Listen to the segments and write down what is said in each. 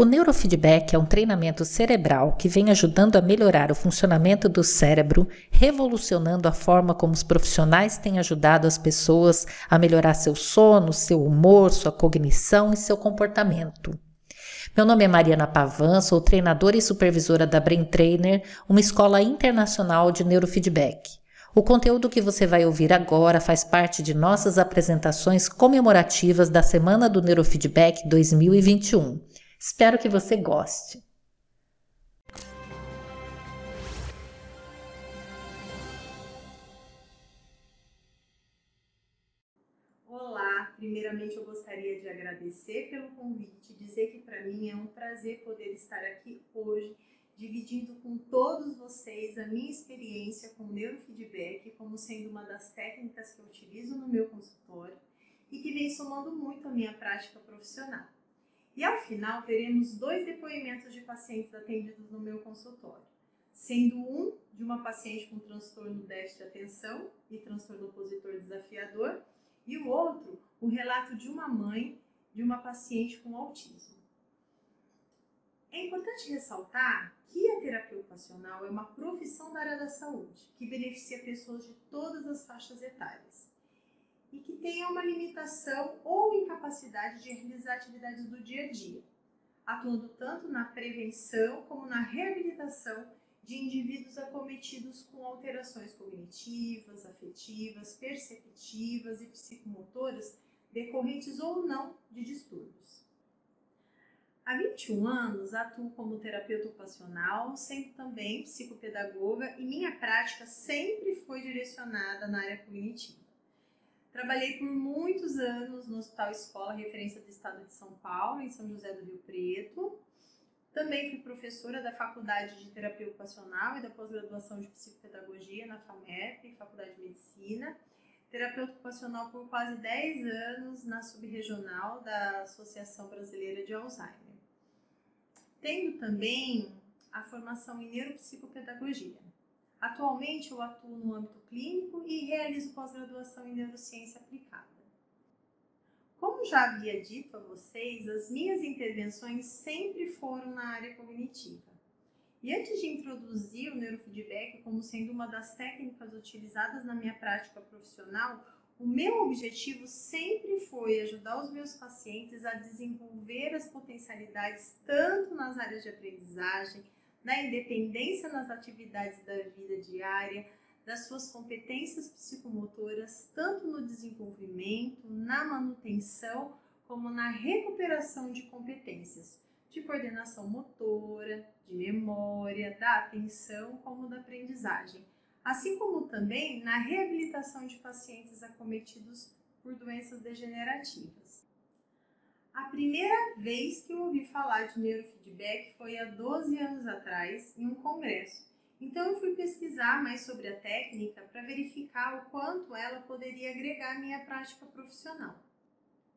O neurofeedback é um treinamento cerebral que vem ajudando a melhorar o funcionamento do cérebro, revolucionando a forma como os profissionais têm ajudado as pessoas a melhorar seu sono, seu humor, sua cognição e seu comportamento. Meu nome é Mariana Pavan, sou treinadora e supervisora da Brain Trainer, uma escola internacional de neurofeedback. O conteúdo que você vai ouvir agora faz parte de nossas apresentações comemorativas da Semana do Neurofeedback 2021. Espero que você goste. Olá, primeiramente eu gostaria de agradecer pelo convite, dizer que para mim é um prazer poder estar aqui hoje dividindo com todos vocês a minha experiência com neurofeedback como sendo uma das técnicas que eu utilizo no meu consultório e que vem somando muito a minha prática profissional. E ao final veremos dois depoimentos de pacientes atendidos no meu consultório, sendo um de uma paciente com transtorno déficit de atenção e transtorno opositor desafiador, e o outro, o relato de uma mãe de uma paciente com autismo. É importante ressaltar que a terapia ocupacional é uma profissão da área da saúde que beneficia pessoas de todas as faixas etárias e que tenha uma limitação ou incapacidade de realizar atividades do dia a dia, atuando tanto na prevenção como na reabilitação de indivíduos acometidos com alterações cognitivas, afetivas, perceptivas e psicomotoras decorrentes ou não de distúrbios. Há 21 anos atuo como terapeuta ocupacional, sendo também psicopedagoga e minha prática sempre foi direcionada na área cognitiva. Trabalhei por muitos anos no Hospital Escola, referência do Estado de São Paulo, em São José do Rio Preto. Também fui professora da Faculdade de Terapia Ocupacional e da pós-graduação de Psicopedagogia na FAMEP, Faculdade de Medicina. Terapeuta ocupacional por quase 10 anos na subregional da Associação Brasileira de Alzheimer. Tendo também a formação em neuropsicopedagogia. Atualmente eu atuo no âmbito clínico e realizo pós-graduação em neurociência aplicada. Como já havia dito a vocês, as minhas intervenções sempre foram na área cognitiva. E antes de introduzir o neurofeedback como sendo uma das técnicas utilizadas na minha prática profissional, o meu objetivo sempre foi ajudar os meus pacientes a desenvolver as potencialidades tanto nas áreas de aprendizagem, na independência nas atividades da vida diária, das suas competências psicomotoras, tanto no desenvolvimento, na manutenção, como na recuperação de competências de coordenação motora, de memória, da atenção, como da aprendizagem, assim como também na reabilitação de pacientes acometidos por doenças degenerativas. A primeira vez que eu ouvi falar de neurofeedback foi há 12 anos atrás, em um congresso. Então eu fui pesquisar mais sobre a técnica para verificar o quanto ela poderia agregar à minha prática profissional.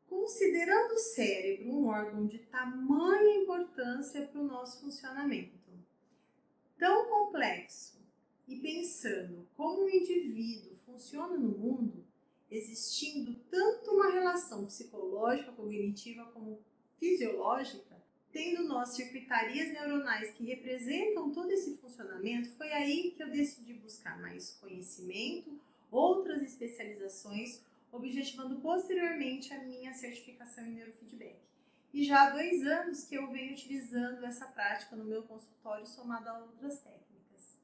Considerando o cérebro um órgão de tamanha importância para o nosso funcionamento, tão complexo, e pensando como o indivíduo funciona no mundo, existindo tanto uma relação psicológica, cognitiva como fisiológica, tendo nós circuitarias neuronais que representam todo esse funcionamento, foi aí que eu decidi buscar mais conhecimento, outras especializações, objetivando posteriormente a minha certificação em neurofeedback. E já há dois anos que eu venho utilizando essa prática no meu consultório, somado a outras técnicas.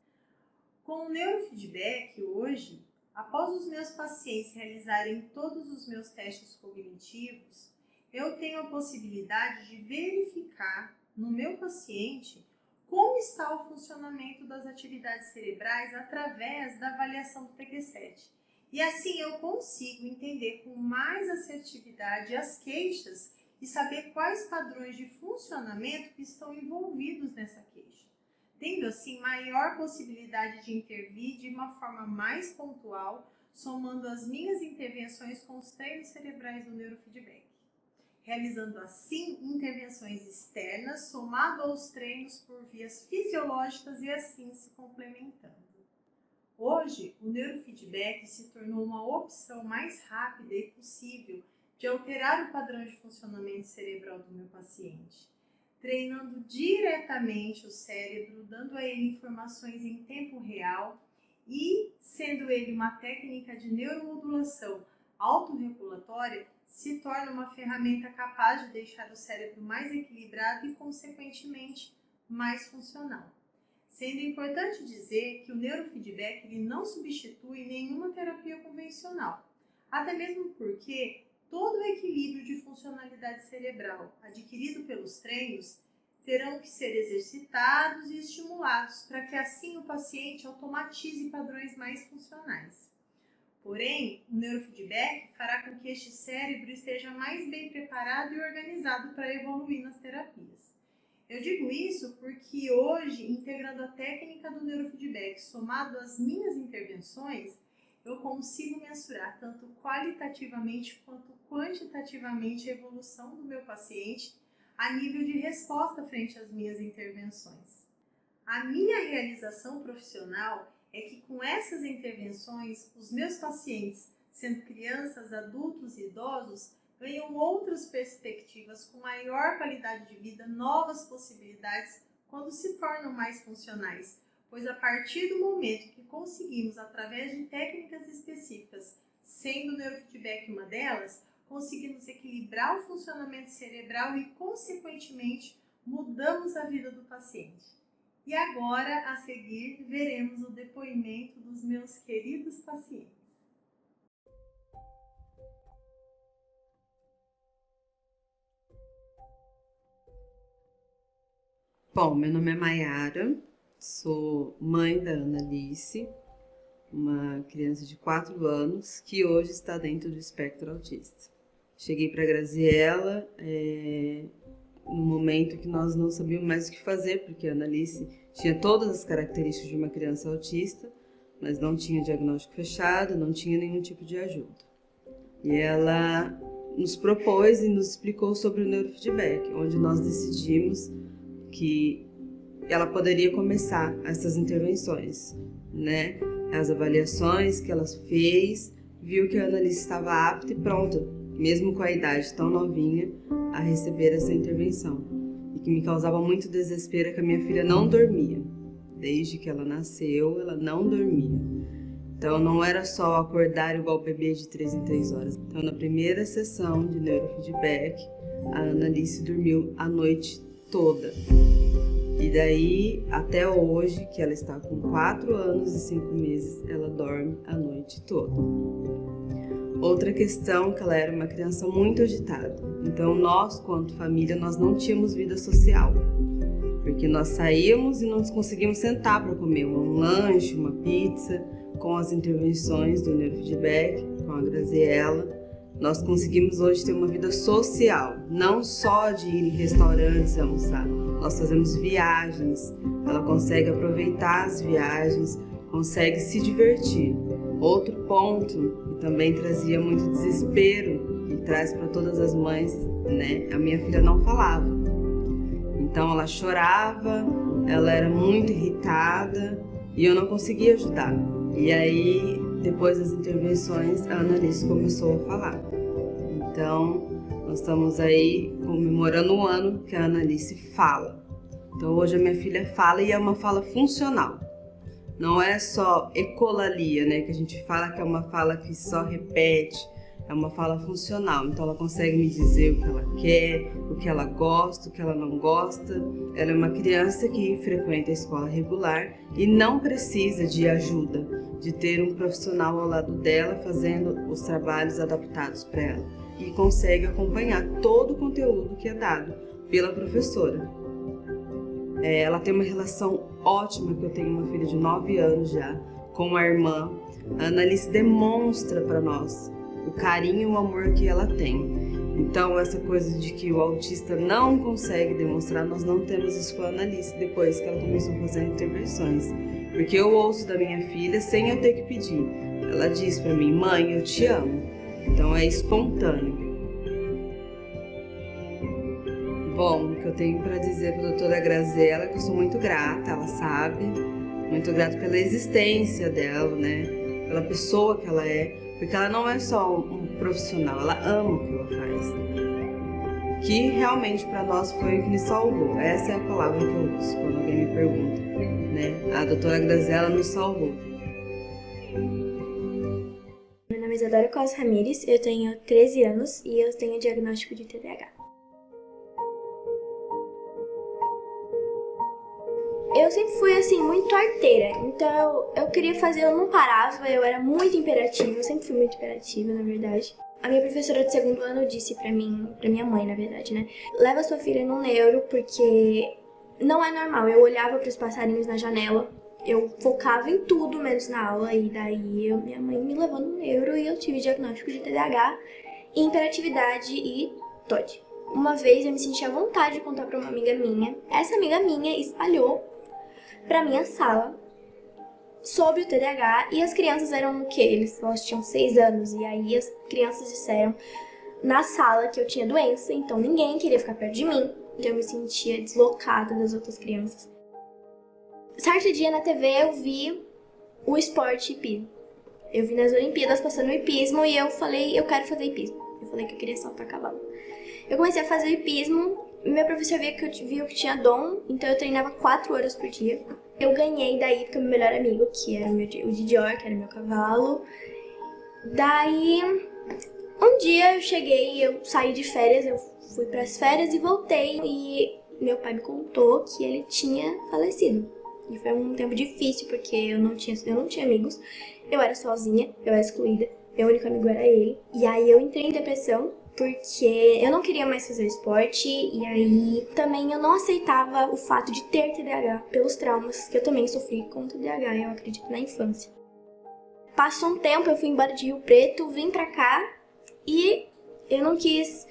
Com o neurofeedback, hoje, Após os meus pacientes realizarem todos os meus testes cognitivos, eu tenho a possibilidade de verificar no meu paciente como está o funcionamento das atividades cerebrais através da avaliação do TQ7. E assim eu consigo entender com mais assertividade as queixas e saber quais padrões de funcionamento estão envolvidos nessa queixa tendo assim maior possibilidade de intervir de uma forma mais pontual, somando as minhas intervenções com os treinos cerebrais do neurofeedback, realizando assim intervenções externas somado aos treinos por vias fisiológicas e assim se complementando. Hoje, o neurofeedback se tornou uma opção mais rápida e possível de alterar o padrão de funcionamento cerebral do meu paciente treinando diretamente o cérebro, dando a ele informações em tempo real e, sendo ele uma técnica de neuromodulação autorregulatória, se torna uma ferramenta capaz de deixar o cérebro mais equilibrado e, consequentemente, mais funcional. Sendo importante dizer que o neurofeedback ele não substitui nenhuma terapia convencional, até mesmo porque todo o equilíbrio de funcionalidade cerebral adquirido pelos treinos terão que ser exercitados e estimulados para que assim o paciente automatize padrões mais funcionais. Porém, o neurofeedback fará com que este cérebro esteja mais bem preparado e organizado para evoluir nas terapias. Eu digo isso porque hoje, integrando a técnica do neurofeedback somado às minhas intervenções, eu consigo mensurar tanto qualitativamente quanto quantitativamente a evolução do meu paciente a nível de resposta frente às minhas intervenções. A minha realização profissional é que com essas intervenções, os meus pacientes, sendo crianças, adultos e idosos, ganham outras perspectivas com maior qualidade de vida, novas possibilidades quando se tornam mais funcionais, pois a partir do momento que conseguimos, através de técnicas específicas, sendo o neurofeedback uma delas, conseguimos equilibrar o funcionamento cerebral e, consequentemente, mudamos a vida do paciente. E agora, a seguir, veremos o depoimento dos meus queridos pacientes. Bom, meu nome é Mayara, sou mãe da Ana Alice, uma criança de 4 anos que hoje está dentro do espectro autista. Cheguei para Graziella é, no momento que nós não sabíamos mais o que fazer, porque a Annalise tinha todas as características de uma criança autista, mas não tinha diagnóstico fechado, não tinha nenhum tipo de ajuda. E ela nos propôs e nos explicou sobre o neurofeedback, onde nós decidimos que ela poderia começar essas intervenções, né? As avaliações que ela fez, viu que a Annalise estava apta e pronta mesmo com a idade tão novinha, a receber essa intervenção. E que me causava muito desespero é que a minha filha não dormia. Desde que ela nasceu, ela não dormia. Então não era só acordar igual bebê de 3 em 3 horas. Então na primeira sessão de neurofeedback, a Annalise dormiu a noite toda. E daí até hoje, que ela está com 4 anos e 5 meses, ela dorme a noite toda. Outra questão que ela era uma criança muito agitada. Então nós, quanto família, nós não tínhamos vida social. Porque nós saíamos e não conseguíamos sentar para comer um lanche, uma pizza, com as intervenções do neurofeedback, com a Graziella. Nós conseguimos hoje ter uma vida social, não só de ir em restaurantes almoçar. Nós fazemos viagens, ela consegue aproveitar as viagens, consegue se divertir. Outro ponto também trazia muito desespero e traz para todas as mães, né? A minha filha não falava. Então ela chorava, ela era muito irritada e eu não conseguia ajudar. E aí, depois das intervenções, a Annalise começou a falar. Então, nós estamos aí comemorando o ano que a Annalise fala. Então, hoje a minha filha fala e é uma fala funcional. Não é só ecolalia, né? Que a gente fala que é uma fala que só repete, é uma fala funcional. Então ela consegue me dizer o que ela quer, o que ela gosta, o que ela não gosta. Ela é uma criança que frequenta a escola regular e não precisa de ajuda, de ter um profissional ao lado dela fazendo os trabalhos adaptados para ela e consegue acompanhar todo o conteúdo que é dado pela professora. É, ela tem uma relação ótima, que eu tenho uma filha de 9 anos já, com a irmã. A Annalise demonstra para nós o carinho e o amor que ela tem. Então, essa coisa de que o autista não consegue demonstrar, nós não temos isso com a Annalise depois que ela começou a fazer intervenções. Porque eu ouço da minha filha sem eu ter que pedir. Ela diz para mim, mãe, eu te amo. Então é espontâneo. Bom, o que eu tenho para dizer para a doutora Graziella é que eu sou muito grata, ela sabe, muito grata pela existência dela, né? Pela pessoa que ela é, porque ela não é só um profissional, ela ama o que ela faz. que realmente para nós foi o que nos salvou. Essa é a palavra que eu uso quando alguém me pergunta, né? A doutora Graziela nos salvou. Nome é Isadora Costa Ramires, eu tenho 13 anos e eu tenho diagnóstico de TDAH. Eu sempre fui assim, muito arteira, então eu queria fazer, eu não parava, eu era muito imperativa, eu sempre fui muito imperativa, na verdade. A minha professora de segundo ano disse pra mim, pra minha mãe, na verdade, né? Leva sua filha no neuro, porque não é normal. Eu olhava para os passarinhos na janela, eu focava em tudo menos na aula, e daí eu, minha mãe me levou no neuro e eu tive diagnóstico de TDAH, hiperatividade e TOD. Uma vez eu me senti à vontade de contar para uma amiga minha. Essa amiga minha espalhou pra minha sala sobre o TDAH e as crianças eram o quê? Eles, elas tinham seis anos e aí as crianças disseram na sala que eu tinha doença, então ninguém queria ficar perto de mim, então eu me sentia deslocada das outras crianças. Certo dia na TV eu vi o esporte hipismo. Eu vi nas Olimpíadas passando o hipismo e eu falei, eu quero fazer hipismo. Eu falei que eu queria saltar cavalo. Eu comecei a fazer hipismo, meu professor via que eu, viu que tinha dom, então eu treinava quatro horas por dia. Eu ganhei daí com meu melhor amigo, que era o, meu, o Didior, que era meu cavalo. Daí, um dia eu cheguei, eu saí de férias, eu fui para as férias e voltei e meu pai me contou que ele tinha falecido. E foi um tempo difícil porque eu não tinha, eu não tinha amigos, eu era sozinha, eu era excluída, meu único amigo era ele. E aí eu entrei em depressão porque eu não queria mais fazer esporte e aí também eu não aceitava o fato de ter TDAH pelos traumas que eu também sofri com TDAH, eu acredito, na infância. Passou um tempo, eu fui embora de Rio Preto, vim pra cá e eu não quis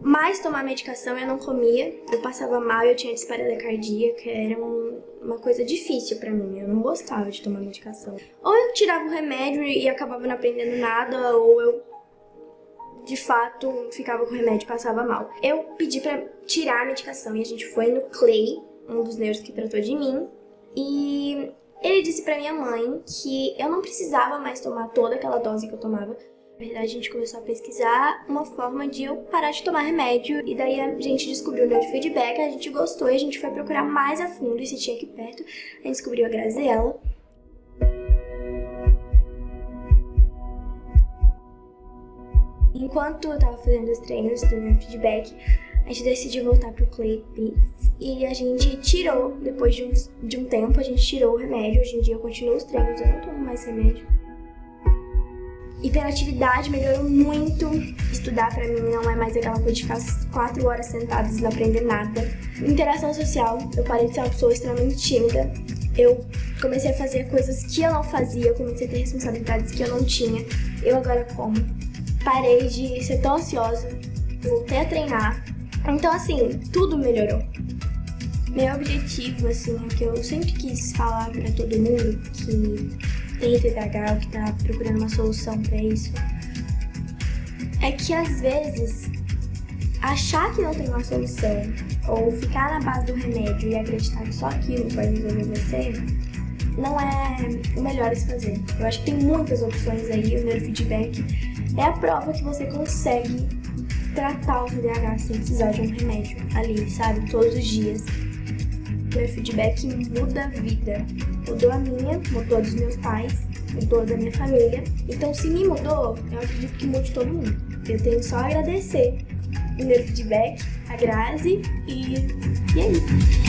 mais tomar medicação, eu não comia, eu passava mal, eu tinha disparada cardíaca, era um, uma coisa difícil para mim, eu não gostava de tomar medicação. Ou eu tirava o remédio e acabava não aprendendo nada, ou eu de fato ficava com o remédio e passava mal. Eu pedi para tirar a medicação e a gente foi no Clay, um dos neuros que tratou de mim, e ele disse para minha mãe que eu não precisava mais tomar toda aquela dose que eu tomava. Na verdade, a gente começou a pesquisar uma forma de eu parar de tomar remédio, e daí a gente descobriu o neurofeedback, a gente gostou e a gente foi procurar mais a fundo e se tinha aqui perto. A gente descobriu a Graziella. Enquanto eu tava fazendo os treinos do meu feedback, a gente decidiu voltar pro Clay e a gente tirou, depois de um, de um tempo, a gente tirou o remédio. Hoje em dia eu continuo os treinos, eu não tomo mais remédio. Hiperatividade melhorou muito. Estudar para mim não é mais aquela coisa de ficar quatro horas sentadas e não aprender nada. Interação social, eu parei de ser uma pessoa extremamente tímida. Eu comecei a fazer coisas que eu não fazia, comecei a ter responsabilidades que eu não tinha. Eu agora como parei de ser tão ansiosa, voltei a treinar. Então, assim, tudo melhorou. Meu objetivo, assim, é que eu sempre quis falar para todo mundo que tem TDAH que tá procurando uma solução para isso, é que às vezes achar que não tem uma solução ou ficar na base do remédio e acreditar que só aquilo vai resolver você não é o melhor a se fazer. Eu acho que tem muitas opções aí, o neurofeedback é a prova que você consegue tratar o TDAH sem precisar de um remédio ali, sabe? Todos os dias. Meu feedback muda a vida. Mudou a minha, mudou a dos meus pais, mudou a da minha família. Então, se me mudou, eu acredito que mude todo mundo. Eu tenho só a agradecer o meu feedback, a Grazi, e, e é isso.